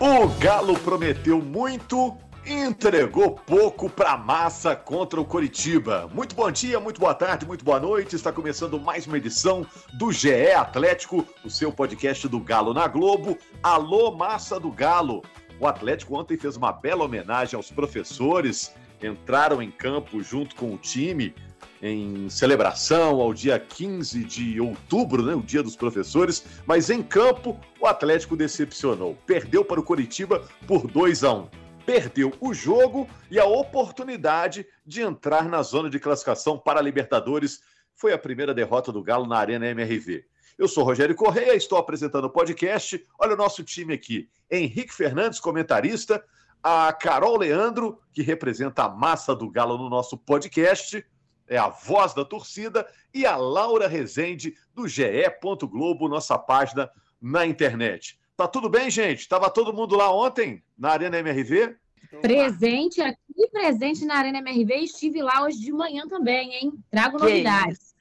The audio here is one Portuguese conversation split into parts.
O Galo prometeu muito entregou pouco para massa contra o Coritiba. Muito bom dia, muito boa tarde, muito boa noite. Está começando mais uma edição do GE Atlético, o seu podcast do Galo na Globo. Alô, massa do Galo. O Atlético ontem fez uma bela homenagem aos professores, entraram em campo junto com o time em celebração ao dia 15 de outubro, né, o Dia dos Professores, mas em campo o Atlético decepcionou. Perdeu para o Coritiba por 2 a 1. Perdeu o jogo e a oportunidade de entrar na zona de classificação para a Libertadores. Foi a primeira derrota do Galo na Arena MRV. Eu sou Rogério Correia, estou apresentando o podcast. Olha o nosso time aqui: Henrique Fernandes, comentarista, a Carol Leandro, que representa a massa do Galo no nosso podcast é a voz da torcida, e a Laura Rezende, do GE. Globo, nossa página na internet. Tá tudo bem, gente? Tava todo mundo lá ontem, na Arena MRV? Presente aqui, presente na Arena MRV. Estive lá hoje de manhã também, hein? Trago novidades.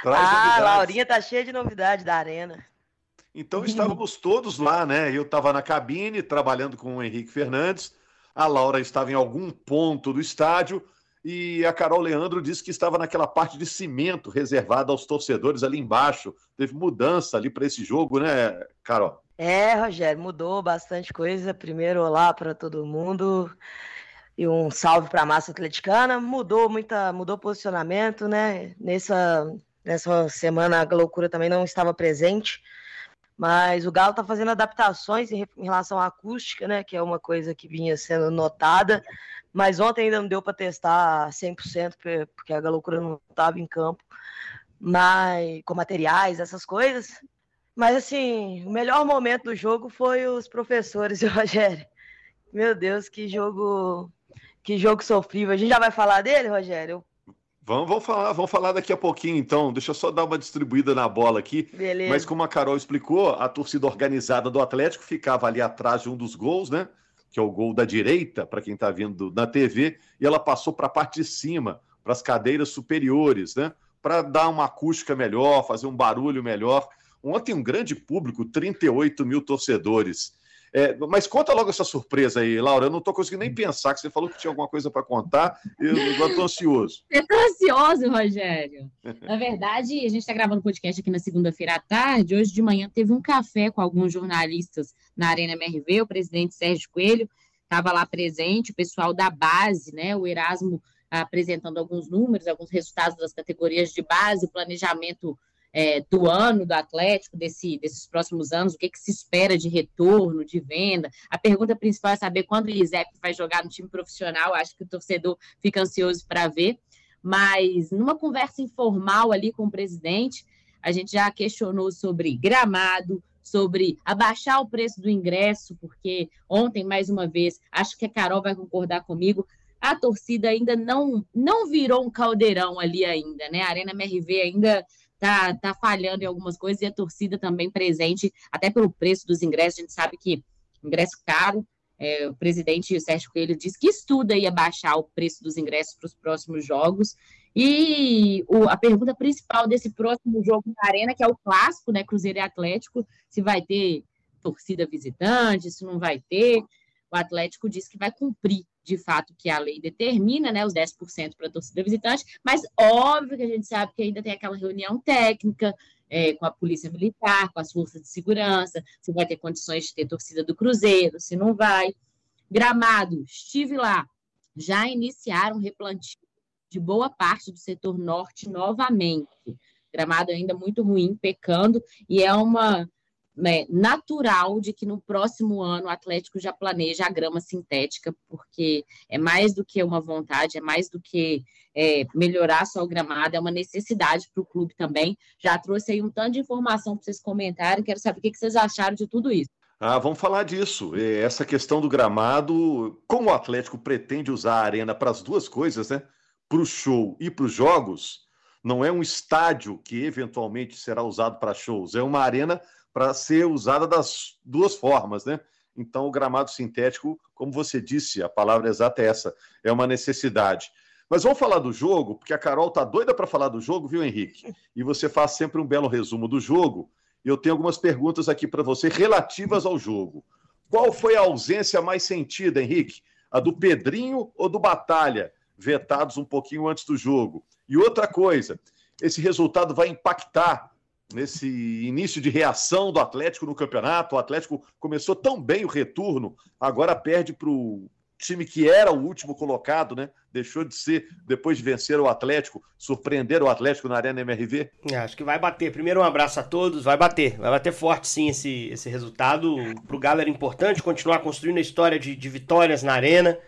Traz ah, novidades. Laurinha tá cheia de novidades da Arena. Então estávamos todos lá, né? Eu estava na cabine trabalhando com o Henrique Fernandes, a Laura estava em algum ponto do estádio, e a Carol Leandro disse que estava naquela parte de cimento reservada aos torcedores ali embaixo. Teve mudança ali para esse jogo, né, Carol? É, Rogério, mudou bastante coisa. Primeiro, olá para todo mundo e um salve para a massa atleticana. Mudou muita, mudou posicionamento, né? Nessa, nessa semana a loucura também não estava presente. Mas o Galo está fazendo adaptações em, em relação à acústica, né? Que é uma coisa que vinha sendo notada. Mas ontem ainda não deu para testar 100%, porque a loucura não estava em campo, mas com materiais, essas coisas. Mas assim, o melhor momento do jogo foi os professores e o Rogério. Meu Deus, que jogo, que jogo sofrível. A gente já vai falar dele, Rogério? Vamos, vamos falar, vamos falar daqui a pouquinho, então. Deixa eu só dar uma distribuída na bola aqui. Beleza. Mas como a Carol explicou, a torcida organizada do Atlético ficava ali atrás de um dos gols, né? que é o gol da direita, para quem está vendo na TV, e ela passou para a parte de cima, para as cadeiras superiores, né? Para dar uma acústica melhor, fazer um barulho melhor. Ontem, um grande público, 38 mil torcedores. É, mas conta logo essa surpresa aí, Laura. Eu não estou conseguindo nem pensar que você falou que tinha alguma coisa para contar. Eu agora estou ansioso. Eu estou ansioso, Rogério. Na verdade, a gente está gravando podcast aqui na segunda-feira à tarde. Hoje de manhã teve um café com alguns jornalistas na Arena MRV. O presidente Sérgio Coelho estava lá presente, o pessoal da base, né? O Erasmo apresentando alguns números, alguns resultados das categorias de base, o planejamento é, do ano do Atlético, desse, desses próximos anos, o que, que, se espera de retorno, de venda. A pergunta principal é saber quando o Elisep vai jogar no time profissional, acho que o torcedor fica ansioso para ver. Mas numa conversa informal ali com o presidente, a gente já questionou sobre gramado, sobre abaixar o preço do ingresso, porque ontem, mais uma vez, acho que a Carol vai concordar comigo, a torcida ainda não não virou um caldeirão ali ainda, né? A Arena MRV ainda tá, tá falhando em algumas coisas e a torcida também presente, até pelo preço dos ingressos. A gente sabe que ingresso caro. É, o presidente Sérgio Coelho disse que estuda aí baixar o preço dos ingressos para os próximos jogos. E o, a pergunta principal desse próximo jogo na Arena, que é o clássico, né? Cruzeiro e Atlético, se vai ter torcida visitante, se não vai ter. O Atlético disse que vai cumprir de fato que a lei determina, né, os 10% para a torcida visitante, mas óbvio que a gente sabe que ainda tem aquela reunião técnica é, com a polícia militar, com as forças de segurança, se vai ter condições de ter torcida do Cruzeiro, se não vai. Gramado, estive lá, já iniciaram replantio de boa parte do setor norte novamente. Gramado ainda muito ruim, pecando, e é uma né, natural de que no próximo ano o Atlético já planeja a grama sintética, porque é mais do que uma vontade, é mais do que é, melhorar só o gramado, é uma necessidade para o clube também. Já trouxe aí um tanto de informação para vocês comentarem, quero saber o que vocês acharam de tudo isso. Ah, vamos falar disso. Essa questão do gramado, como o Atlético pretende usar a arena para as duas coisas, né? Para o show e para os jogos, Não é um estádio que eventualmente será usado para shows, é uma arena para ser usada das duas formas, né? Então, o gramado sintético, como você disse, a palavra exata é essa, é uma necessidade. Mas vamos falar do jogo, porque a Carol tá doida para falar do jogo, viu, Henrique? E você faz sempre um belo resumo do jogo. E eu tenho algumas perguntas aqui para você relativas ao jogo. Qual foi a ausência mais sentida, Henrique? A do Pedrinho ou do Batalha? Vetados um pouquinho antes do jogo. E outra coisa, esse resultado vai impactar nesse início de reação do Atlético no campeonato. O Atlético começou tão bem o retorno, agora perde para o time que era o último colocado, né? Deixou de ser, depois de vencer o Atlético, surpreender o Atlético na Arena MRV? É, acho que vai bater. Primeiro, um abraço a todos. Vai bater. Vai bater forte, sim, esse, esse resultado. Para o Galo era importante continuar construindo a história de, de vitórias na Arena.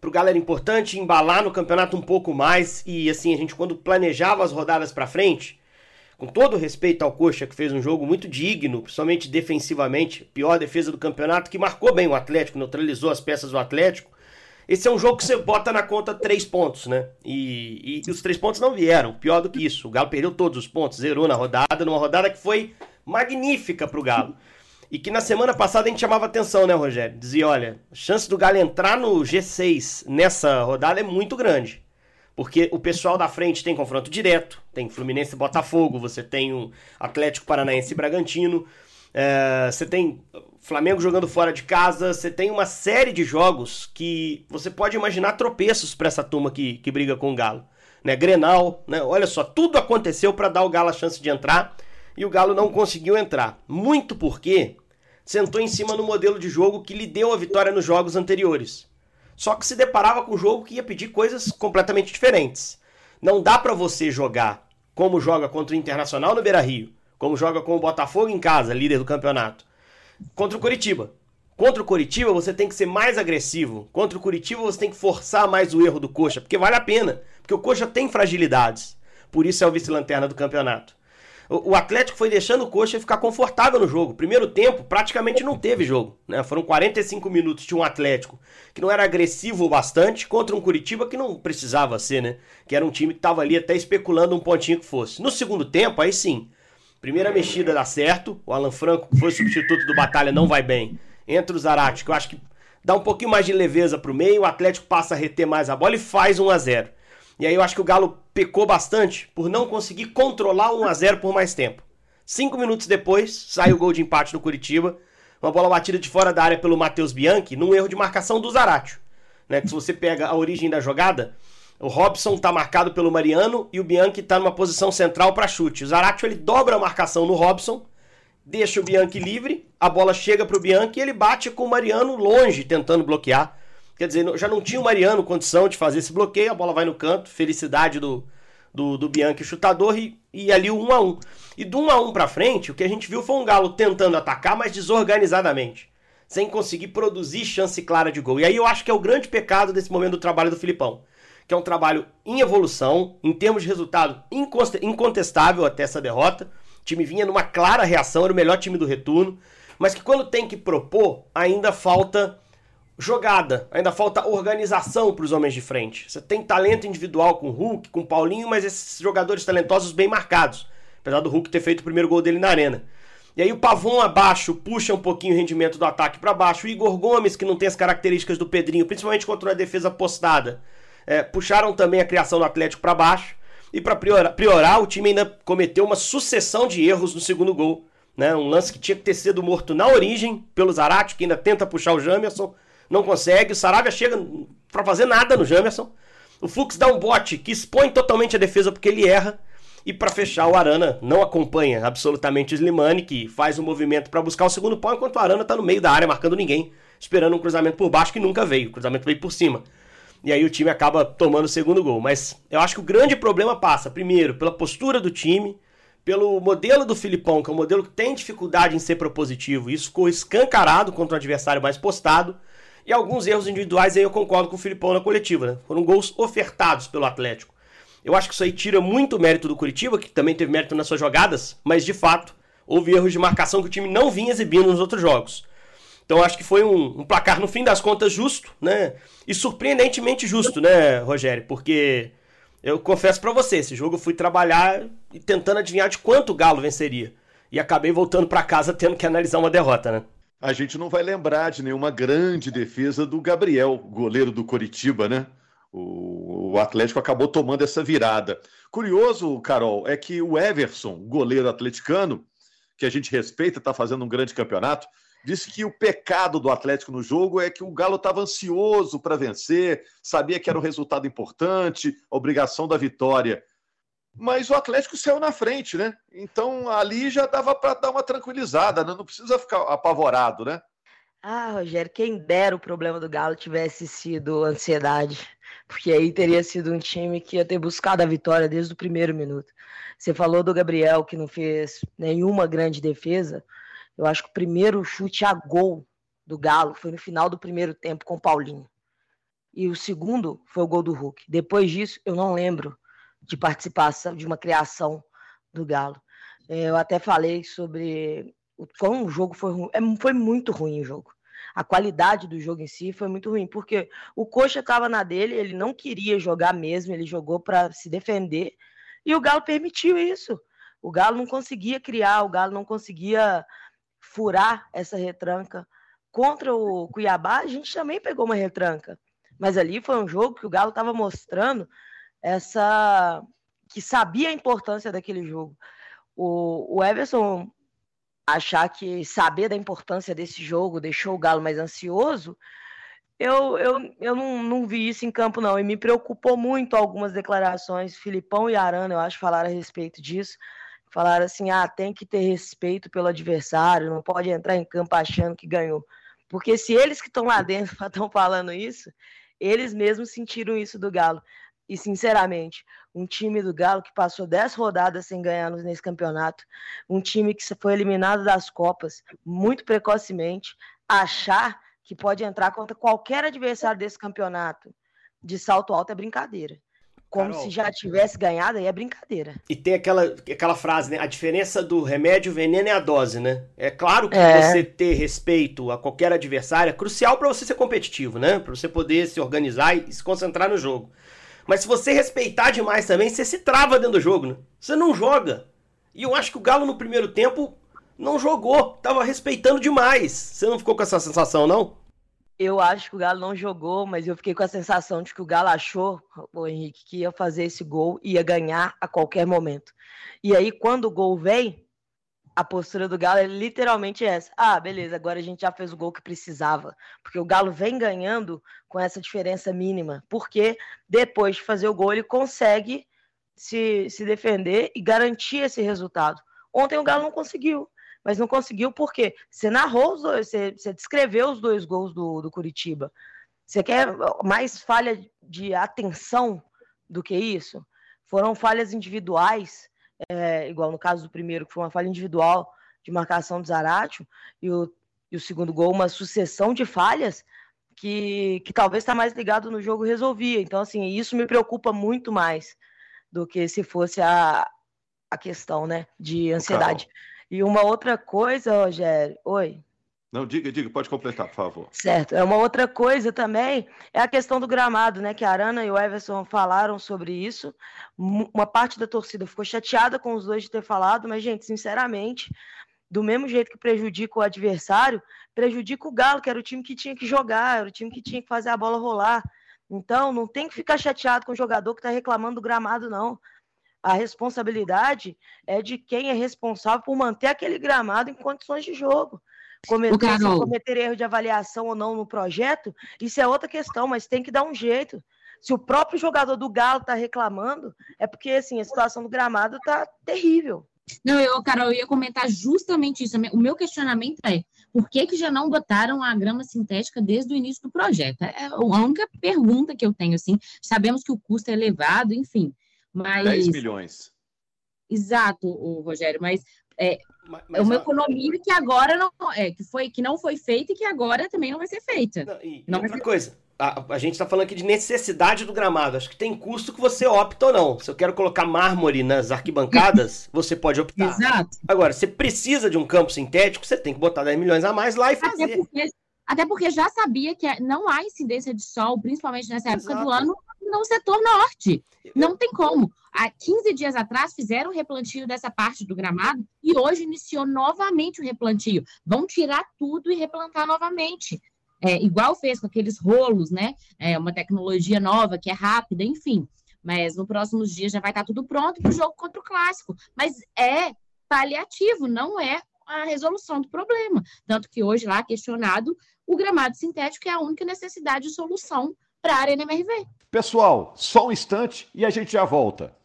Para o Galo era importante embalar no campeonato um pouco mais. E, assim, a gente, quando planejava as rodadas para frente, com todo respeito ao Coxa, que fez um jogo muito digno, principalmente defensivamente, pior defesa do campeonato, que marcou bem o Atlético, neutralizou as peças do Atlético. Esse é um jogo que você bota na conta três pontos, né? E, e, os três pontos não vieram. Pior do que isso. O Galo perdeu todos os pontos, zerou na rodada, numa rodada que foi magnífica pro Galo. E que na semana passada a gente chamava atenção, né, Rogério? Dizia: olha, a chance do Galo entrar no G6 nessa rodada é muito grande. Porque o pessoal da frente tem confronto direto, tem Fluminense e Botafogo, você tem o Atlético Paranaense e Bragantino, é, você tem Flamengo jogando fora de casa, você tem uma série de jogos que você pode imaginar tropeços para essa turma que, que briga com o Galo. Né? Grenal, né? olha só, tudo aconteceu para dar o Galo a chance de entrar e o Galo não conseguiu entrar. Muito porque sentou em cima no modelo de jogo que lhe deu a vitória nos jogos anteriores. Só que se deparava com um jogo que ia pedir coisas completamente diferentes. Não dá para você jogar como joga contra o Internacional no Beira-Rio, como joga com o Botafogo em casa, líder do campeonato, contra o Coritiba. Contra o Coritiba você tem que ser mais agressivo. Contra o Curitiba você tem que forçar mais o erro do Coxa, porque vale a pena, porque o Coxa tem fragilidades. Por isso é o vice-lanterna do campeonato. O Atlético foi deixando o Coxa ficar confortável no jogo. Primeiro tempo, praticamente não teve jogo. Né? Foram 45 minutos de um Atlético que não era agressivo o bastante contra um Curitiba que não precisava ser, né? Que era um time que estava ali até especulando um pontinho que fosse. No segundo tempo, aí sim. Primeira mexida dá certo. O Alan Franco, que foi substituto do Batalha, não vai bem. Entra o Zarate, que eu acho que dá um pouquinho mais de leveza pro meio. O Atlético passa a reter mais a bola e faz 1 a 0 e aí eu acho que o Galo pecou bastante por não conseguir controlar 1 a 0 por mais tempo. Cinco minutos depois, sai o gol de empate no Curitiba. Uma bola batida de fora da área pelo Matheus Bianchi, num erro de marcação do Zaratio. Né? Que se você pega a origem da jogada, o Robson está marcado pelo Mariano e o Bianchi está numa posição central para chute. O Zaratio ele dobra a marcação no Robson, deixa o Bianchi livre, a bola chega para o Bianchi e ele bate com o Mariano longe, tentando bloquear. Quer dizer, já não tinha o Mariano condição de fazer esse bloqueio, a bola vai no canto, felicidade do, do, do Bianchi chutador e, e ali o 1 a 1 E do 1 a 1 para frente, o que a gente viu foi um Galo tentando atacar, mas desorganizadamente, sem conseguir produzir chance clara de gol. E aí eu acho que é o grande pecado desse momento do trabalho do Filipão, que é um trabalho em evolução, em termos de resultado incontestável até essa derrota. O time vinha numa clara reação, era o melhor time do retorno, mas que quando tem que propor, ainda falta jogada. Ainda falta organização para os homens de frente. Você tem talento individual com o Hulk, com o Paulinho, mas esses jogadores talentosos bem marcados. Apesar do Hulk ter feito o primeiro gol dele na arena. E aí o Pavon abaixo puxa um pouquinho o rendimento do ataque para baixo. O Igor Gomes, que não tem as características do Pedrinho, principalmente contra uma defesa postada, é, puxaram também a criação do Atlético para baixo. E para priorar, priorar, o time ainda cometeu uma sucessão de erros no segundo gol. Né? Um lance que tinha que ter sido morto na origem pelo Zarate, que ainda tenta puxar o Jamerson não consegue. O Saravia chega para fazer nada no Jamerson. O Fux dá um bote que expõe totalmente a defesa porque ele erra. E para fechar, o Arana não acompanha absolutamente o Slimani, que faz o um movimento para buscar o segundo pau, enquanto o Arana tá no meio da área marcando ninguém, esperando um cruzamento por baixo que nunca veio. O cruzamento veio por cima. E aí o time acaba tomando o segundo gol. Mas eu acho que o grande problema passa, primeiro, pela postura do time, pelo modelo do Filipão, que é um modelo que tem dificuldade em ser propositivo. Isso ficou escancarado contra o adversário mais postado. E alguns erros individuais aí eu concordo com o Filipão na coletiva, né? Foram gols ofertados pelo Atlético. Eu acho que isso aí tira muito mérito do Curitiba, que também teve mérito nas suas jogadas, mas de fato houve erros de marcação que o time não vinha exibindo nos outros jogos. Então acho que foi um, um, placar, no fim das contas, justo, né? E surpreendentemente justo, né, Rogério? Porque Eu confesso para você, esse jogo eu fui trabalhar e tentando adivinhar de quanto o Galo venceria. E acabei voltando para casa tendo que analisar uma derrota, né? A gente não vai lembrar de nenhuma grande defesa do Gabriel, goleiro do Coritiba, né? O, o Atlético acabou tomando essa virada. Curioso, Carol, é que o Everson, goleiro atleticano, que a gente respeita, está fazendo um grande campeonato, disse que o pecado do Atlético no jogo é que o Galo estava ansioso para vencer, sabia que era um resultado importante, a obrigação da vitória. Mas o Atlético saiu na frente, né? Então ali já dava para dar uma tranquilizada, né? não precisa ficar apavorado, né? Ah, Rogério, quem dera o problema do Galo tivesse sido ansiedade, porque aí teria sido um time que ia ter buscado a vitória desde o primeiro minuto. Você falou do Gabriel que não fez nenhuma grande defesa, eu acho que o primeiro chute a gol do Galo foi no final do primeiro tempo com o Paulinho. E o segundo foi o gol do Hulk. Depois disso, eu não lembro de participação, de uma criação do Galo. É, eu até falei sobre como o jogo foi ruim. É, foi muito ruim o jogo. A qualidade do jogo em si foi muito ruim, porque o Coxa estava na dele, ele não queria jogar mesmo, ele jogou para se defender, e o Galo permitiu isso. O Galo não conseguia criar, o Galo não conseguia furar essa retranca. Contra o Cuiabá, a gente também pegou uma retranca. Mas ali foi um jogo que o Galo estava mostrando essa. que sabia a importância daquele jogo. O, o Everson achar que saber da importância desse jogo deixou o Galo mais ansioso, eu, eu, eu não, não vi isso em campo, não. E me preocupou muito algumas declarações. Filipão e Arana, eu acho, falaram a respeito disso falaram assim: ah, tem que ter respeito pelo adversário, não pode entrar em campo achando que ganhou. Porque se eles que estão lá dentro estão falando isso, eles mesmos sentiram isso do Galo. E, sinceramente, um time do Galo que passou 10 rodadas sem ganhar nesse campeonato, um time que foi eliminado das Copas muito precocemente, achar que pode entrar contra qualquer adversário desse campeonato de salto alto é brincadeira como Carol. se já tivesse ganhado, aí é brincadeira. E tem aquela, aquela frase, né? A diferença do remédio, veneno é a dose, né? É claro que é. você ter respeito a qualquer adversário é crucial para você ser competitivo, né? Para você poder se organizar e se concentrar no jogo. Mas se você respeitar demais também, você se trava dentro do jogo, né? Você não joga. E eu acho que o Galo no primeiro tempo não jogou, tava respeitando demais. Você não ficou com essa sensação, não? eu acho que o Galo não jogou, mas eu fiquei com a sensação de que o Galo achou, o Henrique, que ia fazer esse gol ia ganhar a qualquer momento. E aí, quando o gol vem, a postura do Galo é literalmente essa. Ah, beleza, agora a gente já fez o gol que precisava. Porque o Galo vem ganhando com essa diferença mínima. Porque depois de fazer o gol, ele consegue se, se defender e garantir esse resultado. Ontem o Galo não conseguiu mas não conseguiu porque você narrou os dois, você, você descreveu os dois gols do, do Curitiba. Você quer mais falha de atenção do que isso? Foram falhas individuais, é, igual no caso do primeiro, que foi uma falha individual de marcação do Zaratio, e o, e o segundo gol, uma sucessão de falhas que, que talvez está mais ligado no jogo resolvia. Então, assim, isso me preocupa muito mais do que se fosse a, a questão né, de ansiedade. Carol. E uma outra coisa, Rogério. Oi. Não, diga, diga, pode completar, por favor. Certo. É uma outra coisa também é a questão do gramado, né? Que a Arana e o Everson falaram sobre isso. Uma parte da torcida ficou chateada com os dois de ter falado, mas, gente, sinceramente, do mesmo jeito que prejudica o adversário, prejudica o Galo, que era o time que tinha que jogar, era o time que tinha que fazer a bola rolar. Então, não tem que ficar chateado com o jogador que está reclamando do gramado, não a responsabilidade é de quem é responsável por manter aquele gramado em condições de jogo. Cometer, cometer erro de avaliação ou não no projeto, isso é outra questão, mas tem que dar um jeito. Se o próprio jogador do Galo está reclamando, é porque assim, a situação do gramado está terrível. Não, eu, Carol, eu ia comentar justamente isso. O meu questionamento é por que, que já não botaram a grama sintética desde o início do projeto? É a única pergunta que eu tenho, assim. Sabemos que o custo é elevado, enfim. Mas... 10 milhões. Exato, o Rogério, mas é, mas, mas, é uma economia que agora não é, que foi que não foi feita e que agora também não vai ser feita. Não, e, não outra ser... coisa, a, a gente está falando aqui de necessidade do gramado. Acho que tem custo que você opta ou não. Se eu quero colocar mármore nas arquibancadas, você pode optar. Exato. Agora, você precisa de um campo sintético, você tem que botar 10 milhões a mais lá e fazer. Até porque, até porque já sabia que não há incidência de sol, principalmente nessa Exato. época do ano, no setor norte. Não tem como. Há 15 dias atrás fizeram o replantio dessa parte do gramado e hoje iniciou novamente o replantio. Vão tirar tudo e replantar novamente. É, igual fez com aqueles rolos, né? É uma tecnologia nova que é rápida, enfim. Mas no próximos dias já vai estar tudo pronto para o jogo contra o clássico. Mas é paliativo, não é a resolução do problema. Tanto que hoje, lá questionado, o gramado sintético é a única necessidade de solução para a Arena MRV. Pessoal, só um instante e a gente já volta.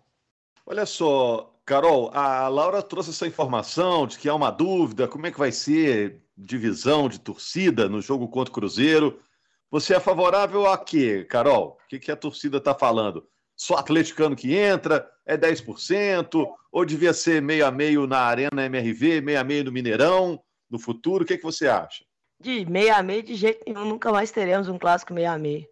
Olha só, Carol, a Laura trouxe essa informação de que há uma dúvida, como é que vai ser divisão de torcida no jogo contra o Cruzeiro. Você é favorável a quê, Carol? O que, que a torcida está falando? Só atleticano que entra? É 10%? Ou devia ser meio a meio na Arena MRV, meio a meio no Mineirão, no futuro? O que, que você acha? De meio a meio, de jeito nenhum, nunca mais teremos um clássico meio a meio.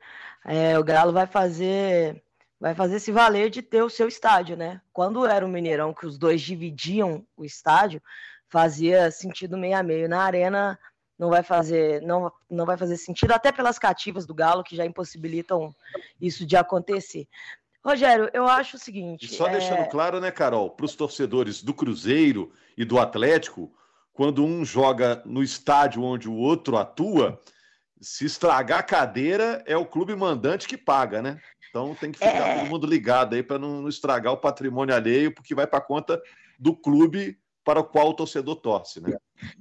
É, o Galo vai fazer vai fazer se valer de ter o seu estádio, né? Quando era o Mineirão que os dois dividiam o estádio, fazia sentido meio a meio. Na arena não vai fazer não, não vai fazer sentido até pelas cativas do Galo que já impossibilitam isso de acontecer. Rogério, eu acho o seguinte. E só é... deixando claro, né, Carol, para os torcedores do Cruzeiro e do Atlético, quando um joga no estádio onde o outro atua, se estragar a cadeira, é o clube mandante que paga, né? Então tem que ficar é... todo mundo ligado aí para não, não, estragar o patrimônio alheio, porque vai para conta do clube para o qual o torcedor torce, né?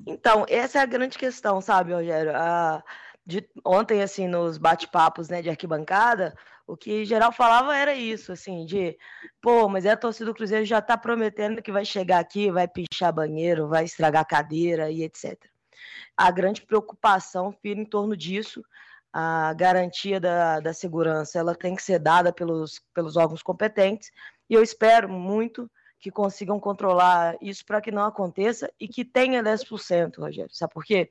Então, essa é a grande questão, sabe, Rogério? A, de, ontem, assim, nos bate-papos né, de arquibancada, o que geral falava era isso, assim, de pô, mas é a torcida do Cruzeiro já tá prometendo que vai chegar aqui, vai pichar banheiro, vai estragar cadeira e etc. A grande preocupação fica em torno disso a garantia da, da segurança ela tem que ser dada pelos, pelos órgãos competentes e eu espero muito que consigam controlar isso para que não aconteça e que tenha 10%, Rogério. Sabe por quê?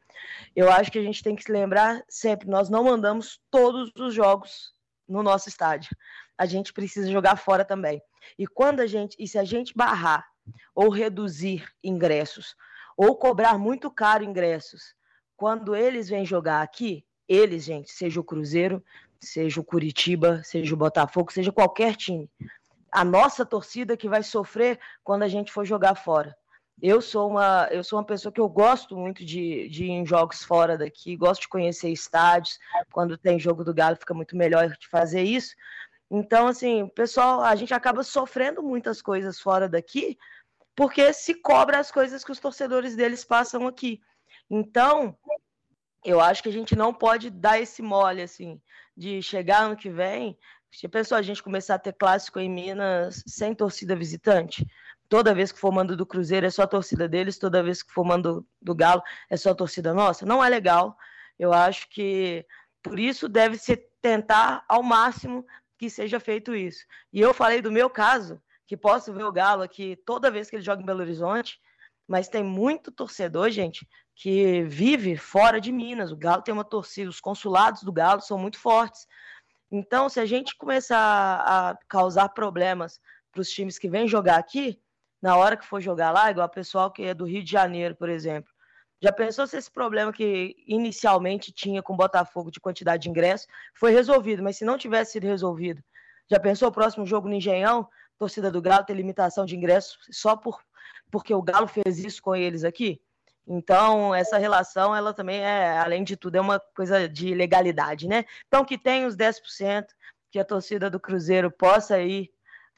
Eu acho que a gente tem que se lembrar sempre, nós não mandamos todos os jogos no nosso estádio. A gente precisa jogar fora também. E quando a gente, e se a gente barrar ou reduzir ingressos ou cobrar muito caro ingressos, quando eles vêm jogar aqui, eles, gente, seja o Cruzeiro, seja o Curitiba, seja o Botafogo, seja qualquer time. A nossa torcida que vai sofrer quando a gente for jogar fora. Eu sou uma, eu sou uma pessoa que eu gosto muito de, de ir em jogos fora daqui, gosto de conhecer estádios. Quando tem jogo do Galo, fica muito melhor de fazer isso. Então, assim, pessoal, a gente acaba sofrendo muitas coisas fora daqui, porque se cobra as coisas que os torcedores deles passam aqui. Então, eu acho que a gente não pode dar esse mole, assim, de chegar ano que vem. Se pensou a gente começar a ter clássico em Minas sem torcida visitante? Toda vez que for mando do Cruzeiro é só a torcida deles, toda vez que for mando do Galo é só a torcida nossa. Não é legal. Eu acho que por isso deve se tentar ao máximo que seja feito isso. E eu falei do meu caso, que posso ver o Galo aqui toda vez que ele joga em Belo Horizonte, mas tem muito torcedor, gente, que vive fora de Minas. O Galo tem uma torcida, os consulados do Galo são muito fortes. Então, se a gente começar a causar problemas para os times que vêm jogar aqui, na hora que for jogar lá, igual o pessoal que é do Rio de Janeiro, por exemplo, já pensou se esse problema que inicialmente tinha com o Botafogo de quantidade de ingressos foi resolvido, mas se não tivesse sido resolvido, já pensou o próximo jogo no Engenhão, torcida do Galo ter limitação de ingressos só por, porque o Galo fez isso com eles aqui? Então, essa relação, ela também é, além de tudo, é uma coisa de legalidade, né? Então, que tem os 10%, que a torcida do Cruzeiro possa ir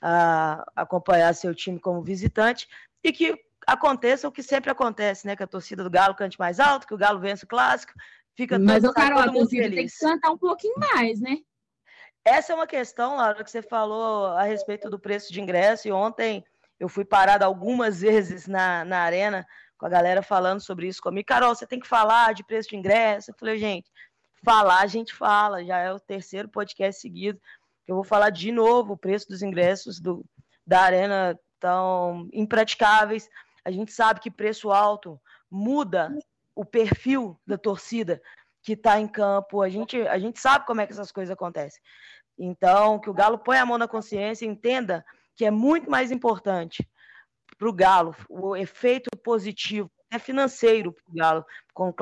uh, acompanhar seu time como visitante e que aconteça o que sempre acontece, né? Que a torcida do Galo cante mais alto, que o Galo vence o clássico, fica Mas, todo, Carol, todo a torcida feliz. tem que cantar um pouquinho mais, né? Essa é uma questão, Laura, que você falou a respeito do preço de ingresso, e ontem eu fui parada algumas vezes na, na arena com a galera falando sobre isso comigo. Carol, você tem que falar de preço de ingresso. Eu falei, gente, falar a gente fala, já é o terceiro podcast seguido. Eu vou falar de novo, o preço dos ingressos do, da arena tão impraticáveis. A gente sabe que preço alto muda o perfil da torcida que está em campo. A gente, a gente sabe como é que essas coisas acontecem. Então, que o Galo põe a mão na consciência e entenda que é muito mais importante para o Galo, o efeito positivo é financeiro para o Galo, com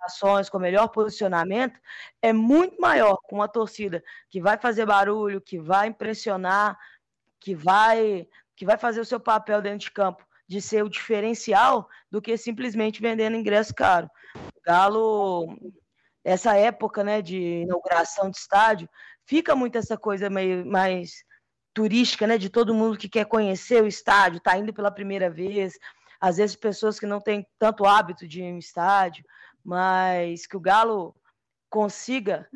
ações, com melhor posicionamento, é muito maior com uma torcida que vai fazer barulho, que vai impressionar, que vai que vai fazer o seu papel dentro de campo de ser o diferencial do que simplesmente vendendo ingresso caro. O Galo, essa época né, de inauguração de estádio, fica muito essa coisa meio mais turística, né, de todo mundo que quer conhecer o estádio, está indo pela primeira vez, às vezes pessoas que não têm tanto hábito de ir em estádio, mas que o Galo consiga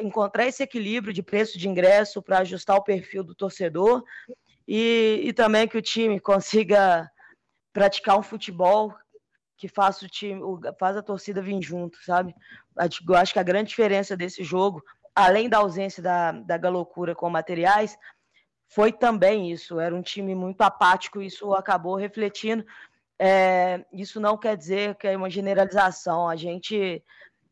encontrar esse equilíbrio de preço de ingresso para ajustar o perfil do torcedor e, e também que o time consiga praticar um futebol que faça o time, faz a torcida vir junto, sabe? Eu acho que a grande diferença desse jogo, além da ausência da, da galocura com materiais, foi também isso. Era um time muito apático, isso acabou refletindo. É, isso não quer dizer que é uma generalização. A gente,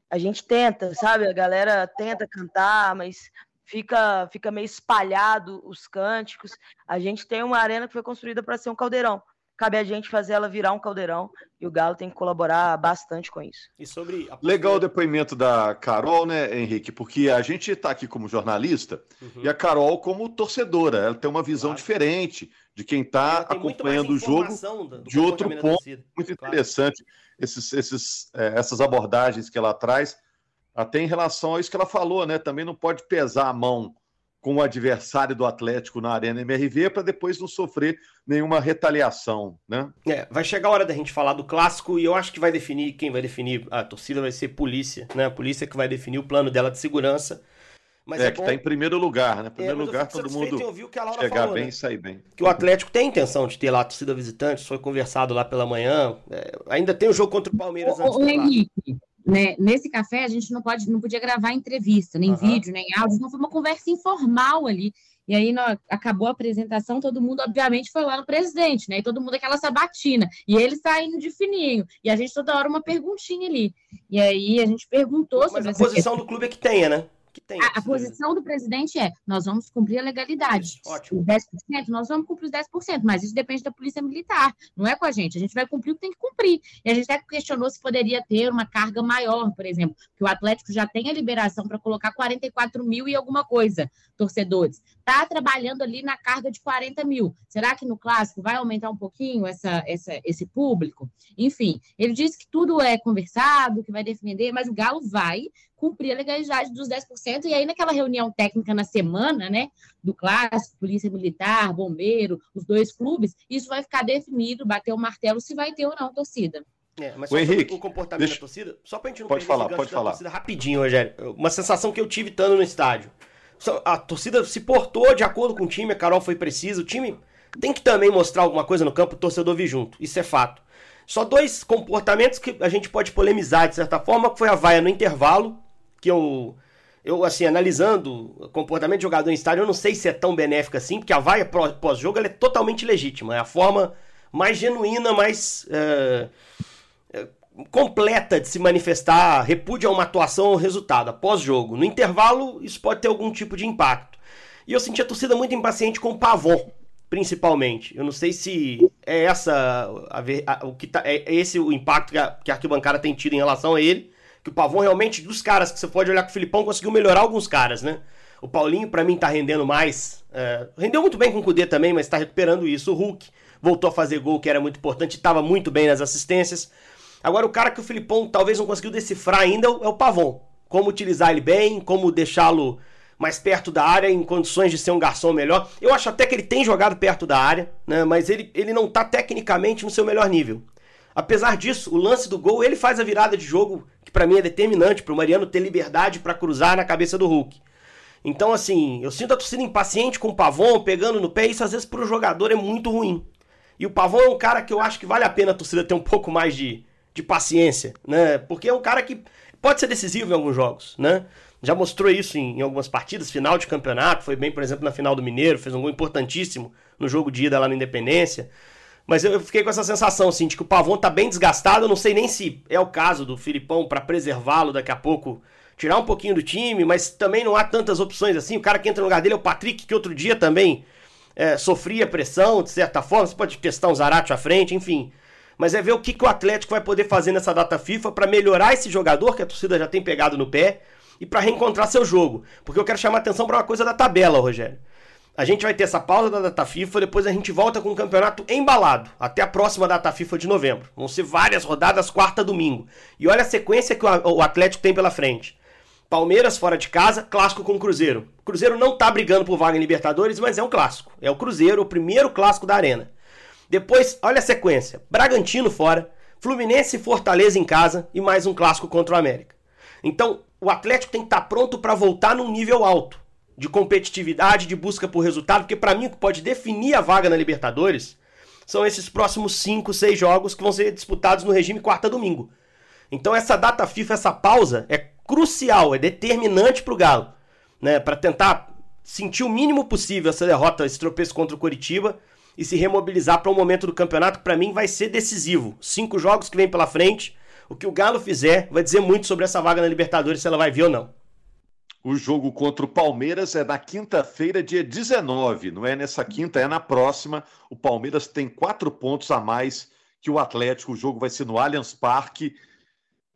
a gente tenta, sabe? A galera tenta cantar, mas fica, fica meio espalhado os cânticos. A gente tem uma arena que foi construída para ser um caldeirão cabe a gente fazer ela virar um caldeirão e o Galo tem que colaborar bastante com isso. E sobre a... Legal o depoimento da Carol, né, Henrique? Porque a gente está aqui como jornalista uhum. e a Carol como torcedora. Ela tem uma visão claro. diferente de quem está acompanhando o jogo do, do de outro ponto. Muito claro. interessante esses, esses, é, essas abordagens que ela traz, até em relação a isso que ela falou, né? Também não pode pesar a mão com o adversário do Atlético na Arena MRV para depois não sofrer nenhuma retaliação, né? É, vai chegar a hora da gente falar do clássico e eu acho que vai definir, quem vai definir a torcida vai ser polícia, né? A polícia que vai definir o plano dela de segurança. Mas é, é que está em primeiro lugar, né? Primeiro é, lugar, todo mundo chegar falou, bem né? e sair bem. Que o Atlético tem intenção de ter lá a torcida visitante, foi conversado lá pela manhã. É, ainda tem o jogo contra o Palmeiras o, antes. O Henrique, né, nesse café a gente não pode, não podia gravar entrevista, nem uhum. vídeo, nem áudio, então foi uma conversa informal ali. E aí acabou a apresentação, todo mundo obviamente foi lá no presidente, né? E todo mundo aquela sabatina. E ele saindo de fininho. E a gente toda hora uma perguntinha ali. E aí a gente perguntou Mas sobre a posição do clube é que tenha, né? Que tem. A, a posição do presidente é: nós vamos cumprir a legalidade. ótimo. Os 10%, nós vamos cumprir os 10%, mas isso depende da Polícia Militar, não é com a gente. A gente vai cumprir o que tem que cumprir. E a gente até questionou se poderia ter uma carga maior, por exemplo, que o Atlético já tem a liberação para colocar 44 mil e alguma coisa, torcedores. Está trabalhando ali na carga de 40 mil. Será que no clássico vai aumentar um pouquinho essa, essa, esse público? Enfim, ele disse que tudo é conversado, que vai defender, mas o Galo vai cumprir a legalidade dos 10%, e aí naquela reunião técnica na semana, né, do clássico, polícia militar, bombeiro, os dois clubes, isso vai ficar definido, bater o martelo se vai ter ou não torcida. É, mas o Henrique, o comportamento deixa... da torcida, só pra gente não pode falar, pode falar. torcida rapidinho, Rogério. Uma sensação que eu tive estando no estádio. A torcida se portou de acordo com o time, a Carol foi precisa, o time tem que também mostrar alguma coisa no campo, o torcedor vir junto. Isso é fato. Só dois comportamentos que a gente pode polemizar de certa forma, que foi a vaia no intervalo, que eu, eu assim, analisando o comportamento de jogador em estádio, eu não sei se é tão benéfica assim, porque a vaia pós-jogo é totalmente legítima. É a forma mais genuína, mais é, completa de se manifestar repúdio a uma atuação ou resultado após jogo. No intervalo, isso pode ter algum tipo de impacto. E eu senti a torcida muito impaciente com o Pavon, principalmente. Eu não sei se é essa a, a, o que tá, é esse o impacto que a, que a arquibancada tem tido em relação a ele que o Pavon realmente, dos caras que você pode olhar que o Filipão conseguiu melhorar alguns caras, né? O Paulinho, para mim, tá rendendo mais. É, rendeu muito bem com o Cudê também, mas tá recuperando isso. O Hulk voltou a fazer gol, que era muito importante, estava muito bem nas assistências. Agora, o cara que o Filipão talvez não conseguiu decifrar ainda é o Pavon. Como utilizar ele bem, como deixá-lo mais perto da área, em condições de ser um garçom melhor. Eu acho até que ele tem jogado perto da área, né? Mas ele, ele não tá tecnicamente no seu melhor nível. Apesar disso, o lance do gol, ele faz a virada de jogo que para mim é determinante para o Mariano ter liberdade para cruzar na cabeça do Hulk. Então, assim, eu sinto a torcida impaciente com o Pavon, pegando no pé, isso às vezes para o jogador é muito ruim. E o Pavon é um cara que eu acho que vale a pena a torcida ter um pouco mais de, de paciência, né? Porque é um cara que pode ser decisivo em alguns jogos, né? Já mostrou isso em, em algumas partidas, final de campeonato, foi bem, por exemplo, na final do Mineiro, fez um gol importantíssimo no jogo de ida lá na Independência. Mas eu fiquei com essa sensação, assim, de que o Pavon tá bem desgastado. Eu não sei nem se é o caso do Filipão para preservá-lo daqui a pouco, tirar um pouquinho do time, mas também não há tantas opções assim. O cara que entra no lugar dele é o Patrick, que outro dia também é, sofria pressão, de certa forma. Você pode testar um Zarate à frente, enfim. Mas é ver o que, que o Atlético vai poder fazer nessa data FIFA para melhorar esse jogador que a torcida já tem pegado no pé e para reencontrar seu jogo. Porque eu quero chamar atenção para uma coisa da tabela, Rogério. A gente vai ter essa pausa da data FIFA, depois a gente volta com o campeonato embalado, até a próxima data FIFA de novembro. Vão ser várias rodadas, quarta domingo. E olha a sequência que o Atlético tem pela frente. Palmeiras fora de casa, clássico com o Cruzeiro. O Cruzeiro não tá brigando por vaga em Libertadores, mas é um clássico. É o Cruzeiro, o primeiro clássico da Arena. Depois, olha a sequência: Bragantino fora, Fluminense e Fortaleza em casa e mais um clássico contra o América. Então, o Atlético tem que estar tá pronto para voltar num nível alto de competitividade, de busca por resultado, porque para mim o que pode definir a vaga na Libertadores são esses próximos 5, 6 jogos que vão ser disputados no regime quarta domingo. Então essa data FIFA, essa pausa é crucial, é determinante para o Galo, né, para tentar sentir o mínimo possível essa derrota, esse tropeço contra o Coritiba e se remobilizar para um momento do campeonato que para mim vai ser decisivo. Cinco jogos que vem pela frente, o que o Galo fizer vai dizer muito sobre essa vaga na Libertadores, se ela vai vir ou não. O jogo contra o Palmeiras é na quinta-feira, dia 19. Não é nessa quinta, é na próxima. O Palmeiras tem quatro pontos a mais que o Atlético. O jogo vai ser no Allianz Parque.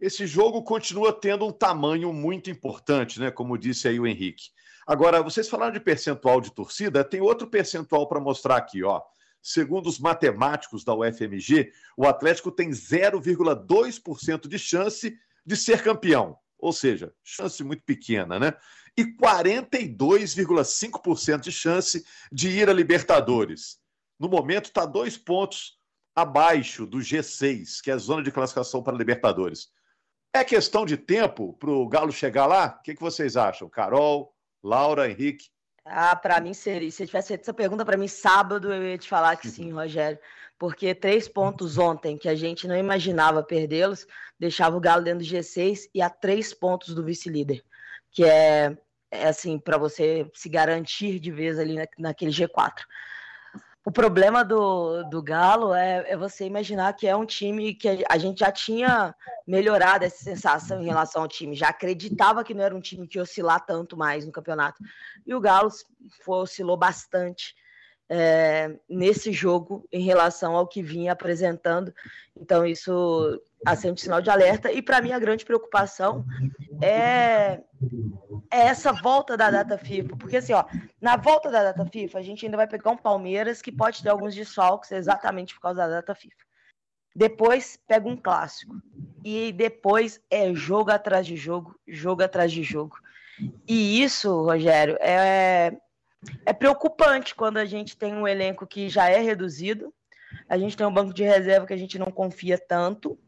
Esse jogo continua tendo um tamanho muito importante, né? Como disse aí o Henrique. Agora, vocês falaram de percentual de torcida, tem outro percentual para mostrar aqui, ó. Segundo os matemáticos da UFMG, o Atlético tem 0,2% de chance de ser campeão ou seja, chance muito pequena, né? E 42,5% de chance de ir a Libertadores. No momento, está dois pontos abaixo do G6, que é a zona de classificação para Libertadores. É questão de tempo para o Galo chegar lá? O que, que vocês acham? Carol, Laura, Henrique? Ah, para mim seria. Se tivesse feito essa pergunta para mim sábado, eu ia te falar que sim, Rogério porque três pontos ontem que a gente não imaginava perdê-los, deixava o Galo dentro do G6 e a três pontos do vice-líder, que é, é assim, para você se garantir de vez ali na, naquele G4. O problema do, do Galo é, é, você imaginar que é um time que a, gente já tinha melhorado essa sensação em relação ao time, já acreditava que não era um time que oscilar tanto mais no campeonato. E o Galo foi, oscilou bastante é, nesse jogo em relação ao que vinha apresentando. Então, isso acende sinal de alerta. E para mim, a grande preocupação é, é, essa volta da data FIFA. Porque, assim, ó, na volta da data FIFA, a gente ainda vai pegar um Palmeiras que pode ter alguns desfalques exatamente por causa da data FIFA. Depois pega um clássico. E depois é jogo atrás de jogo, jogo atrás de jogo. E isso, Rogério, é, é preocupante quando a gente tem um elenco que já é reduzido, a gente tem um banco de reserva que a gente não confia tanto.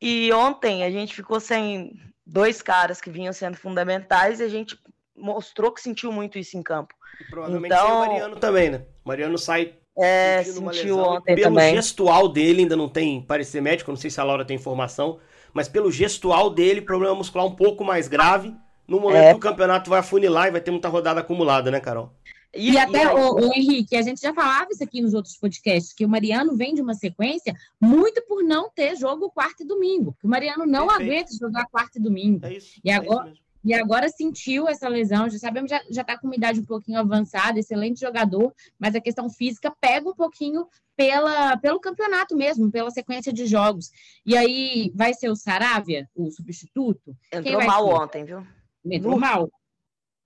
E ontem a gente ficou sem dois caras que vinham sendo fundamentais e a gente mostrou que sentiu muito isso em campo. E provavelmente então, o Mariano também, né? O Mariano sai é, sentiu ontem pelo também. gestual dele, ainda não tem parecer médico, não sei se a Laura tem informação, mas pelo gestual dele, problema muscular um pouco mais grave no momento é... que o campeonato vai afunilar e vai ter muita rodada acumulada, né, Carol? E, e até, e o, o, Henrique, a gente já falava isso aqui nos outros podcasts, que o Mariano vem de uma sequência muito por não ter jogo quarta e domingo. Que o Mariano não Perfeito. aguenta jogar quarta e domingo. É isso, e é agora, isso e agora sentiu essa lesão, já sabemos, já, já tá com uma idade um pouquinho avançada, excelente jogador, mas a questão física pega um pouquinho pela, pelo campeonato mesmo, pela sequência de jogos. E aí vai ser o Saravia, o substituto? Entrou mal ser? ontem, viu? Entrou mal.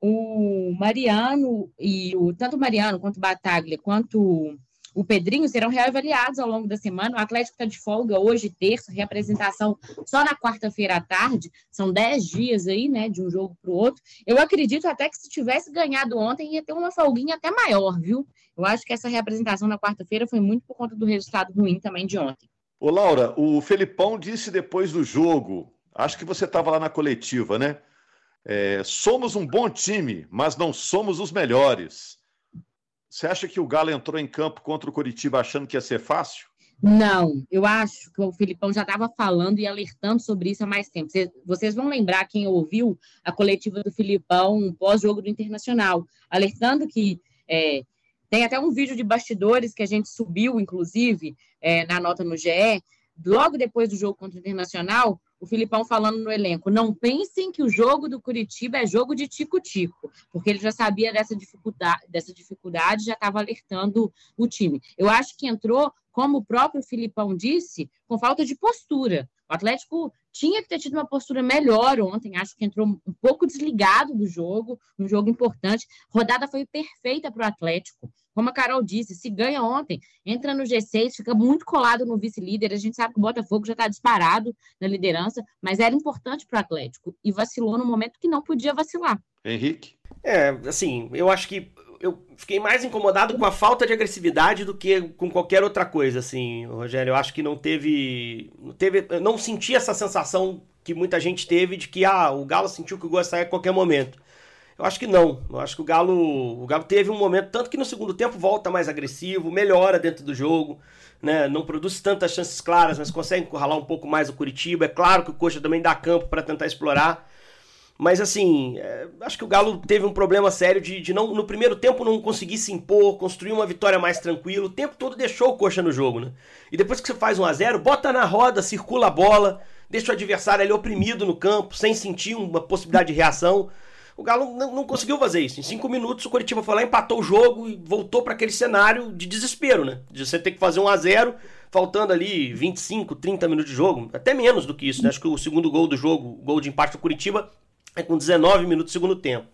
O Mariano e o tanto o Mariano quanto o Bataglia quanto o Pedrinho serão reavaliados ao longo da semana. O Atlético está de folga hoje, terça, reapresentação só na quarta-feira à tarde. São dez dias aí, né, de um jogo para o outro. Eu acredito até que se tivesse ganhado ontem ia ter uma folguinha até maior, viu? Eu acho que essa reapresentação na quarta-feira foi muito por conta do resultado ruim também de ontem. Ô, Laura, o Felipão disse depois do jogo, acho que você estava lá na coletiva, né? É, somos um bom time, mas não somos os melhores. Você acha que o Galo entrou em campo contra o Coritiba achando que ia ser fácil? Não, eu acho que o Filipão já estava falando e alertando sobre isso há mais tempo. Vocês vão lembrar, quem ouviu a coletiva do Filipão pós-jogo do Internacional, alertando que é, tem até um vídeo de bastidores que a gente subiu, inclusive, é, na nota no GE, logo depois do jogo contra o Internacional, o Filipão falando no elenco, não pensem que o jogo do Curitiba é jogo de tico-tico, porque ele já sabia dessa dificuldade, dessa dificuldade, já estava alertando o time. Eu acho que entrou, como o próprio Filipão disse, com falta de postura. O Atlético tinha que ter tido uma postura melhor ontem, acho que entrou um pouco desligado do jogo, um jogo importante. Rodada foi perfeita para o Atlético. Como a Carol disse, se ganha ontem, entra no G6, fica muito colado no vice-líder. A gente sabe que o Botafogo já está disparado na liderança, mas era importante para o Atlético e vacilou no momento que não podia vacilar. Henrique? É, assim, eu acho que eu fiquei mais incomodado com a falta de agressividade do que com qualquer outra coisa, assim, Rogério. Eu acho que não teve. Não teve. Eu não senti essa sensação que muita gente teve de que ah, o Galo sentiu que o gol ia sair a qualquer momento. Eu acho que não. Eu acho que o Galo, o Galo teve um momento, tanto que no segundo tempo volta mais agressivo, melhora dentro do jogo, né? Não produz tantas chances claras, mas consegue encurralar um pouco mais o Curitiba. É claro que o Coxa também dá campo para tentar explorar. Mas assim, é, acho que o Galo teve um problema sério de, de não, no primeiro tempo não conseguir se impor, construir uma vitória mais tranquila. O tempo todo deixou o Coxa no jogo, né? E depois que você faz 1 a 0 bota na roda, circula a bola, deixa o adversário ali oprimido no campo, sem sentir uma possibilidade de reação. O Galo não, não conseguiu fazer isso. Em cinco minutos o Curitiba foi lá, empatou o jogo e voltou para aquele cenário de desespero, né? De você ter que fazer 1 a 0 faltando ali 25, 30 minutos de jogo, até menos do que isso, né? Acho que o segundo gol do jogo, o gol de empate do Curitiba, é com 19 minutos do segundo tempo.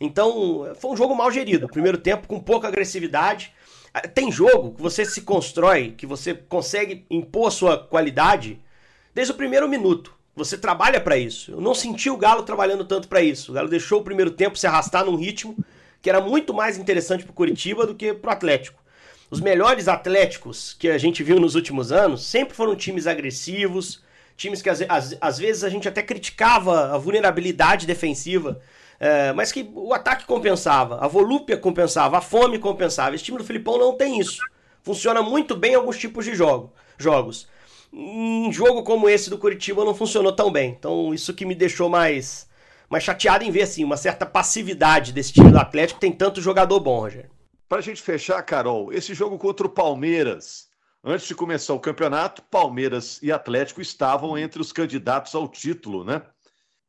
Então, foi um jogo mal gerido. Primeiro tempo com pouca agressividade. Ah, tem jogo que você se constrói, que você consegue impor sua qualidade desde o primeiro minuto. Você trabalha para isso. Eu não senti o Galo trabalhando tanto para isso. O Galo deixou o primeiro tempo se arrastar num ritmo que era muito mais interessante para o Curitiba do que para o Atlético. Os melhores Atléticos que a gente viu nos últimos anos sempre foram times agressivos, times que às, às, vezes a gente até criticava a vulnerabilidade defensiva, é, mas que o ataque compensava, a volúpia compensava, a fome compensava. Esse time do Filipão não tem isso. Funciona muito bem em alguns tipos de jogo, jogos. Um jogo como esse do Curitiba não funcionou tão bem. Então, isso que me deixou mais, mais chateado em ver assim, uma certa passividade desse time do Atlético, tem tanto jogador bom, Rogério. Para a gente fechar, Carol, esse jogo contra o Palmeiras, Antes de começar o campeonato, Palmeiras e Atlético estavam entre os candidatos ao título, né?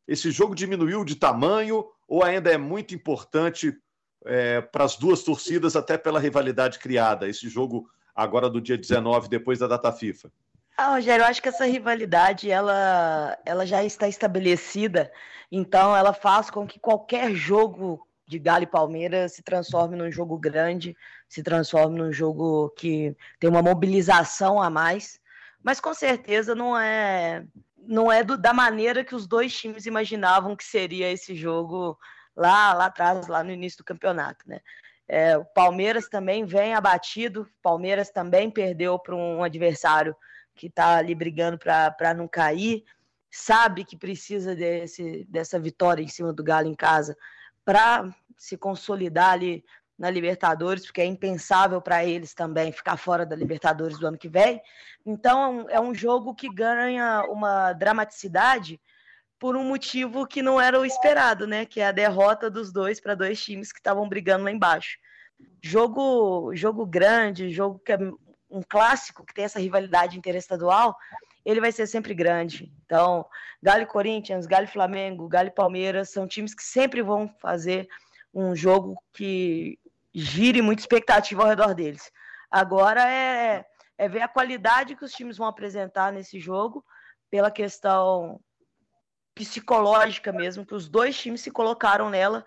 Esse jogo diminuiu de tamanho ou ainda é muito importante é, para as duas torcidas, até pela rivalidade criada? Esse jogo agora do dia 19, depois da data FIFA. Ah, Rogério, eu acho que essa rivalidade ela, ela já está estabelecida, então ela faz com que qualquer jogo de Galo e Palmeiras se transforme num jogo grande, se transforme num jogo que tem uma mobilização a mais, mas com certeza não é não é do, da maneira que os dois times imaginavam que seria esse jogo lá lá atrás, lá no início do campeonato, né? É, o Palmeiras também vem abatido, Palmeiras também perdeu para um adversário que está ali brigando para não cair, sabe que precisa desse, dessa vitória em cima do Galo em casa para se consolidar ali na Libertadores, porque é impensável para eles também ficar fora da Libertadores do ano que vem. Então é um jogo que ganha uma dramaticidade por um motivo que não era o esperado, né? Que é a derrota dos dois para dois times que estavam brigando lá embaixo. Jogo, jogo grande, jogo que é um clássico que tem essa rivalidade interestadual, ele vai ser sempre grande. Então, Galo e Corinthians, Galo e Flamengo, Galo e Palmeiras são times que sempre vão fazer um jogo que gire muita expectativa ao redor deles. Agora é, é ver a qualidade que os times vão apresentar nesse jogo, pela questão psicológica mesmo, que os dois times se colocaram nela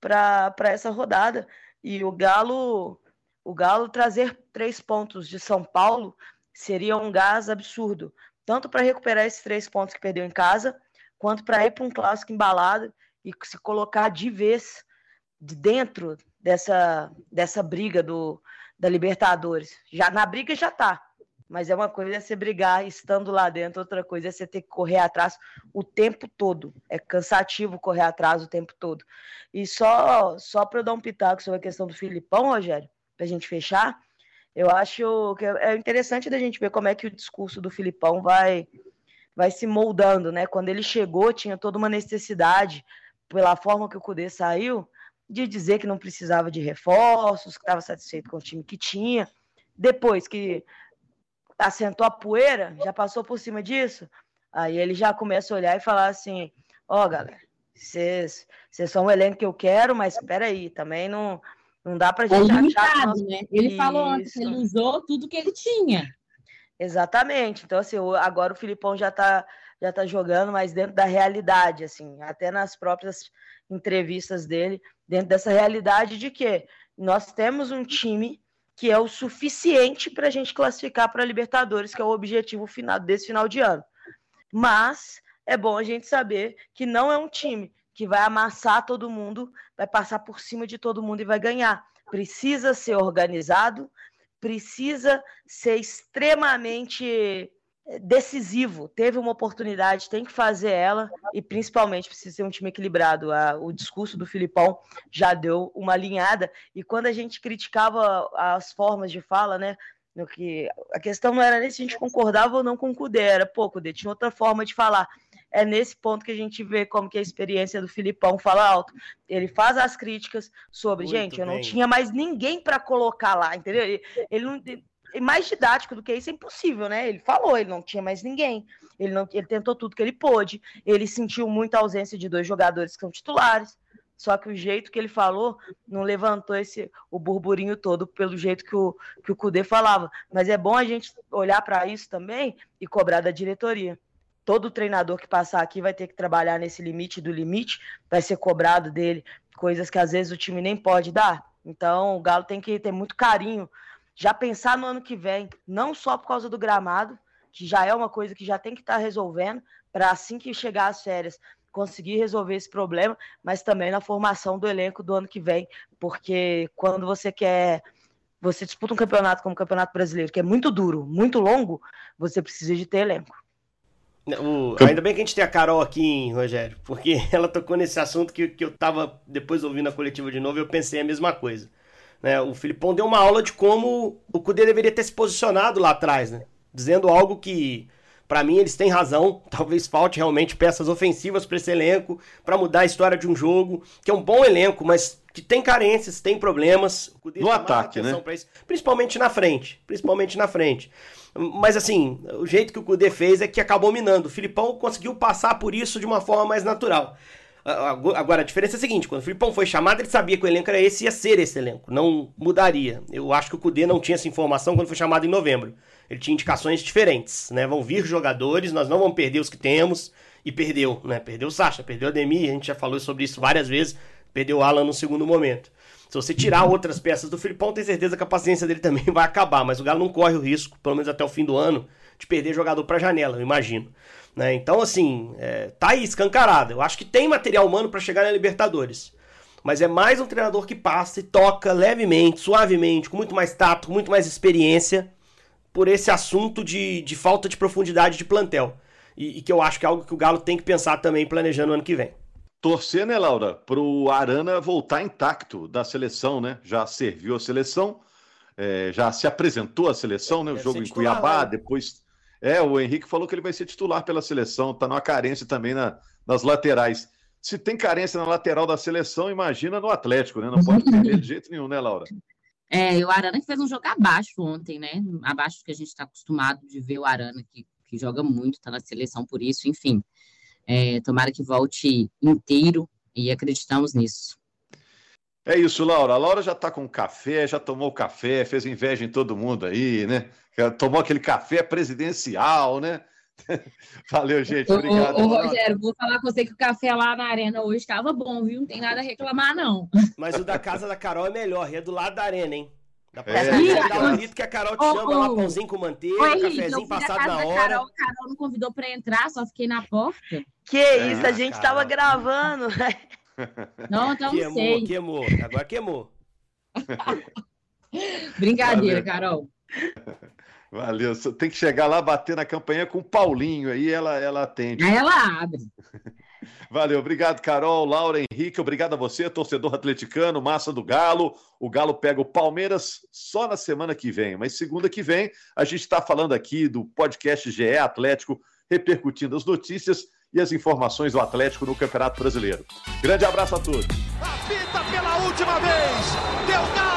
para essa rodada. E o Galo, o Galo trazer três pontos de São Paulo seria um gás absurdo, tanto para recuperar esses três pontos que perdeu em casa, quanto para ir para um clássico embalado e se colocar de vez dentro dessa, dessa briga do, da Libertadores. Já na briga já tá, mas é uma coisa é você brigar estando lá dentro, outra coisa é você ter que correr atrás o tempo todo. É cansativo correr atrás o tempo todo. E só só para eu dar um pitaco sobre a questão do Filipão, Rogério, para a gente fechar, eu acho que é interessante da gente ver como é que o discurso do Filipão vai, vai se moldando, né? Quando ele chegou, tinha toda uma necessidade, pela forma que o Cudê saiu, de dizer que não precisava de reforços, que estava satisfeito com o time que tinha. Depois que assentou a poeira, já passou por cima disso, Aí ele já começa a olhar e falar assim: Ó, oh, galera, vocês são o elenco que eu quero, mas espera aí, também não, não dá pra gente é limitado, achar. Né? Ele Isso. falou antes, ele usou tudo que ele tinha. Exatamente. Então, assim, agora o Filipão já tá, já tá jogando, mas dentro da realidade, assim, até nas próprias entrevistas dele, dentro dessa realidade de que nós temos um time que é o suficiente para a gente classificar para a Libertadores, que é o objetivo final desse final de ano. Mas é bom a gente saber que não é um time que vai amassar todo mundo, vai passar por cima de todo mundo e vai ganhar. Precisa ser organizado, precisa ser extremamente eh, decisivo. Teve uma oportunidade, tem que fazer ela e principalmente precisa ser um time equilibrado. o discurso do Filipão já deu uma alinhada e quando a gente criticava as formas de fala, né? No que a questão não era nem se a gente concordava ou não com o Cudê, era pouco, Cudê tinha outra forma de falar é nesse ponto que a gente vê como que a experiência do Filipão fala alto. Ele faz as críticas sobre, Muito gente, eu não tinha mais ninguém para colocar lá, entendeu? Ele, ele não mais didático do que isso é impossível, né? Ele falou, ele não tinha mais ninguém. Ele não, ele tentou tudo que ele pôde. Ele sentiu muita ausência de dois jogadores que são titulares. Só que o jeito que ele falou não levantou esse o burburinho todo pelo jeito que o que o Cudê falava. Mas é bom a gente olhar para isso também e cobrar da diretoria todo treinador que passar aqui vai ter que trabalhar nesse limite do limite, vai ser cobrado dele coisas que às vezes o time nem pode dar. Então, o Galo tem que ter muito carinho, já pensar no ano que vem, não só por causa do gramado, que já é uma coisa que já tem que estar tá resolvendo, para assim que chegar às férias conseguir resolver esse problema, mas também na formação do elenco do ano que vem, porque quando você quer você disputa um campeonato como o Campeonato Brasileiro, que é muito duro, muito longo, você precisa de ter elenco. O, ainda bem que a gente tem a Carol aqui, hein, Rogério, porque ela tocou nesse assunto que, que eu tava, depois ouvindo a coletiva de novo, eu pensei a mesma coisa. Né? O Filipão deu uma aula de como o Cudê deveria ter se posicionado lá atrás, né? Dizendo algo que, para mim, eles têm razão. Talvez falte realmente peças ofensivas para esse elenco, para mudar a história de um jogo, que é um bom elenco, mas que tem carências, tem problemas. no ataque, né? Isso, principalmente na frente. Principalmente na frente. Mas assim, o jeito que o Kudê fez é que acabou minando. O Filipão conseguiu passar por isso de uma forma mais natural. Agora, a diferença é a seguinte: quando o Filipão foi chamado, ele sabia que o elenco era esse e ia ser esse elenco. Não mudaria. Eu acho que o Kudê não tinha essa informação quando foi chamado em novembro. Ele tinha indicações diferentes, né? Vão vir jogadores, nós não vamos perder os que temos. E perdeu, né? Perdeu o Sacha, perdeu o Ademir, a gente já falou sobre isso várias vezes. Perdeu o Alan no segundo momento. Se você tirar outras peças do Filipão, tem certeza que a paciência dele também vai acabar. Mas o Galo não corre o risco, pelo menos até o fim do ano, de perder jogador para janela, eu imagino. Né? Então, assim, é, tá aí escancarado. Eu acho que tem material humano para chegar na Libertadores. Mas é mais um treinador que passa e toca levemente, suavemente, com muito mais tato, com muito mais experiência, por esse assunto de, de falta de profundidade de plantel. E, e que eu acho que é algo que o Galo tem que pensar também planejando o ano que vem. Torcer, né, Laura, para o Arana voltar intacto da seleção, né? Já serviu a seleção, é, já se apresentou a seleção, né? O jogo em Cuiabá, né? depois. É, o Henrique falou que ele vai ser titular pela seleção, tá numa carência também na, nas laterais. Se tem carência na lateral da seleção, imagina no Atlético, né? Não pode perder de jeito nenhum, né, Laura? É, o Arana que fez um jogo abaixo ontem, né? Abaixo do que a gente está acostumado de ver o Arana, que, que joga muito, tá na seleção por isso, enfim. É, tomara que volte inteiro e acreditamos nisso. É isso, Laura. A Laura já está com café, já tomou café, fez inveja em todo mundo aí, né? Tomou aquele café presidencial, né? Valeu, gente. Obrigado. Ô, ô, Rogério, vou falar com você que o café lá na arena hoje estava bom, viu? Não tem nada a reclamar, não. Mas o da casa da Carol é melhor, é do lado da arena, hein? Dá pra é. um grito que a Carol te oh, chama lá, pãozinho com manteiga, Oi, cafezinho passado na hora. Carol, Carol não convidou pra entrar, só fiquei na porta. Que é, isso, a gente Carol. tava gravando. Não, então queimou, sei. Queimou, agora queimou. Brincadeira, Valeu. Carol. Valeu. Tem que chegar lá, bater na campanha com o Paulinho, aí ela, ela atende. Aí ela abre. Valeu, obrigado, Carol, Laura, Henrique, obrigado a você, torcedor atleticano, massa do Galo. O Galo pega o Palmeiras só na semana que vem, mas segunda que vem a gente está falando aqui do podcast GE Atlético, repercutindo as notícias e as informações do Atlético no Campeonato Brasileiro. Grande abraço a todos. Apita pela última vez, deu Galo!